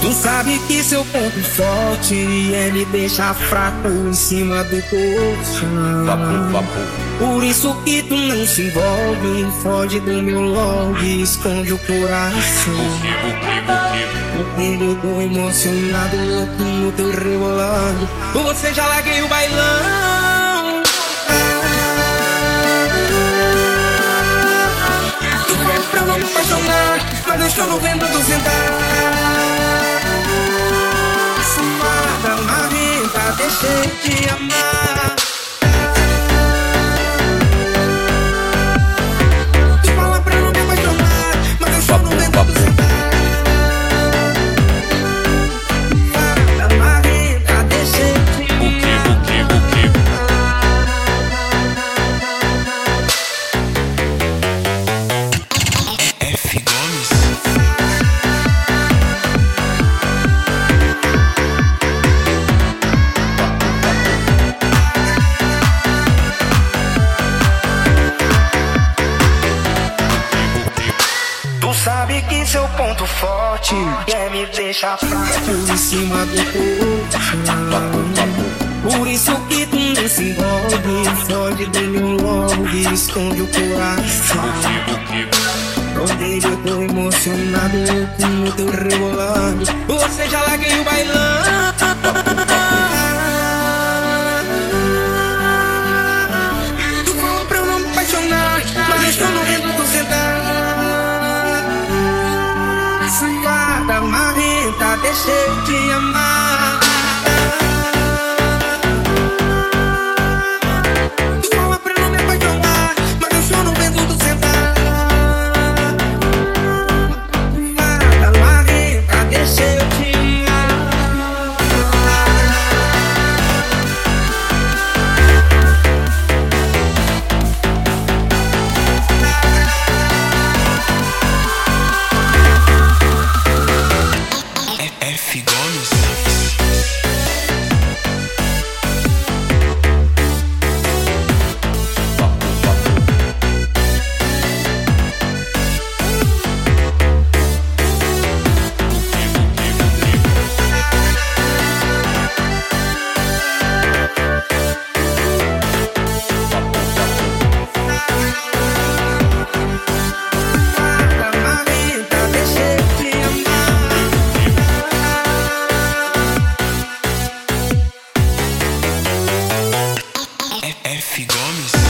Tu sabe que seu ponto forte é me deixar fraco em cima do colchão. Papo, papo. Por isso que tu não se envolve, foge do meu log, esconde o coração. O que, o que, o Porque eu tô emocionado, louco no teu rebolado. Você já larguei o bailão. Tu é pra não me apaixonar, mas eu estou no vento do sentar. Deixei de amar. Sabe que seu ponto forte é me deixar fraco em cima do colchão. Por isso que tu não se envolve, foge do meu log, esconde o coração. O Onde eu tô emocionado, louco no teu rebolado. Você já larguei o bailão. Safada, marrenta, deixei de amar. F. Gomes.